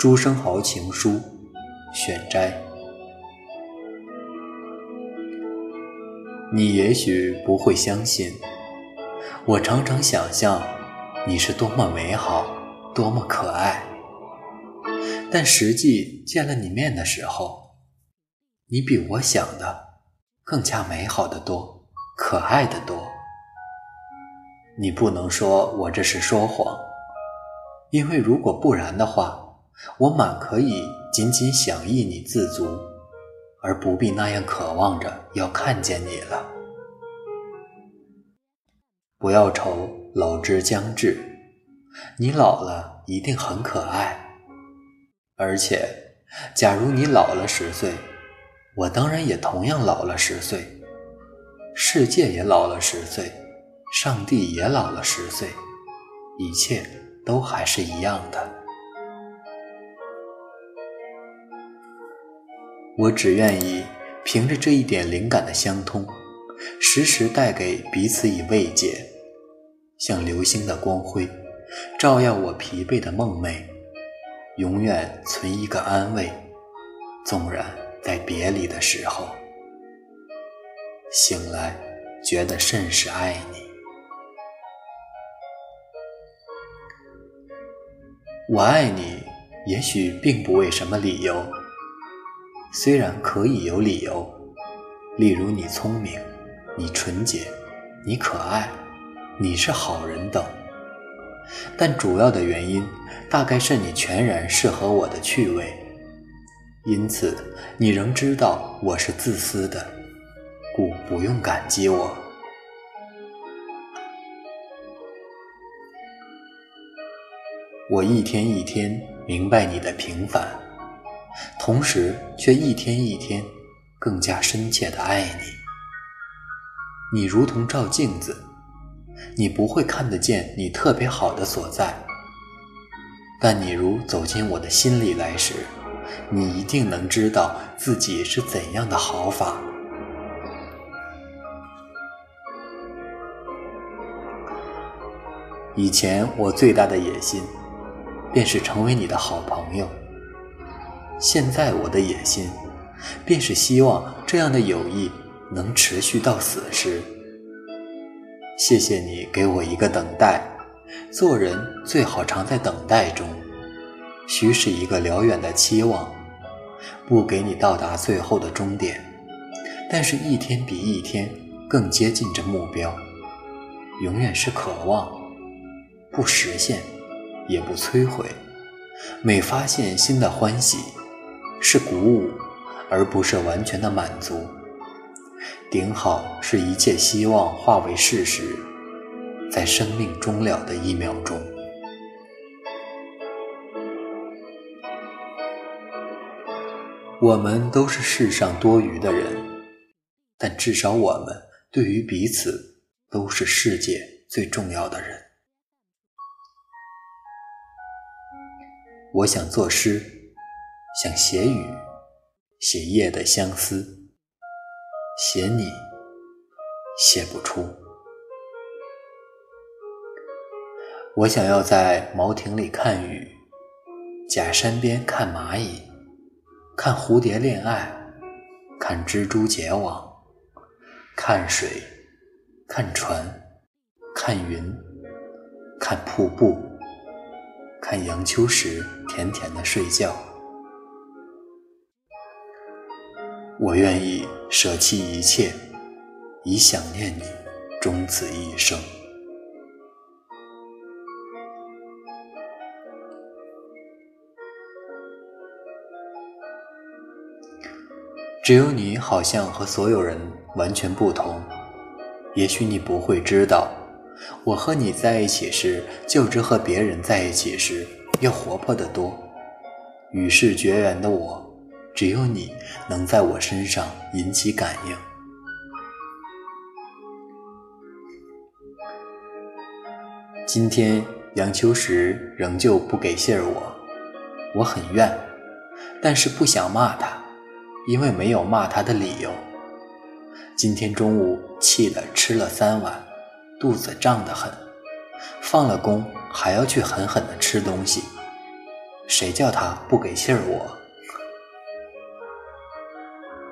朱生豪情书选摘。你也许不会相信，我常常想象你是多么美好，多么可爱。但实际见了你面的时候，你比我想的更加美好的多，可爱的多。你不能说我这是说谎，因为如果不然的话。我满可以仅仅想意你自足，而不必那样渴望着要看见你了。不要愁老之将至，你老了一定很可爱。而且，假如你老了十岁，我当然也同样老了十岁，世界也老了十岁，上帝也老了十岁，一切都还是一样的。我只愿意凭着这一点灵感的相通，时时带给彼此以慰藉，像流星的光辉，照耀我疲惫的梦寐，永远存一个安慰。纵然在别离的时候，醒来觉得甚是爱你。我爱你，也许并不为什么理由。虽然可以有理由，例如你聪明，你纯洁，你可爱，你是好人等，但主要的原因大概是你全然适合我的趣味，因此你仍知道我是自私的，故不用感激我。我一天一天明白你的平凡。同时，却一天一天更加深切的爱你。你如同照镜子，你不会看得见你特别好的所在，但你如走进我的心里来时，你一定能知道自己是怎样的好法。以前我最大的野心，便是成为你的好朋友。现在我的野心，便是希望这样的友谊能持续到死时。谢谢你给我一个等待，做人最好常在等待中，许是一个辽远的期望，不给你到达最后的终点，但是一天比一天更接近这目标，永远是渴望，不实现，也不摧毁，每发现新的欢喜。是鼓舞，而不是完全的满足。顶好是一切希望化为事实，在生命终了的一秒钟。我们都是世上多余的人，但至少我们对于彼此都是世界最重要的人。我想作诗。想写雨，写夜的相思，写你，写不出。我想要在茅亭里看雨，假山边看蚂蚁，看蝴蝶恋爱，看蜘蛛结网，看水，看船，看云，看瀑布，看杨秋时甜甜的睡觉。我愿意舍弃一切，以想念你终此一生。只有你好像和所有人完全不同。也许你不会知道，我和你在一起时，就只和别人在一起时要活泼得多。与世绝缘的我。只有你能在我身上引起感应。今天杨秋实仍旧不给信儿我，我很怨，但是不想骂他，因为没有骂他的理由。今天中午气得吃了三碗，肚子胀得很，放了工还要去狠狠的吃东西。谁叫他不给信儿我？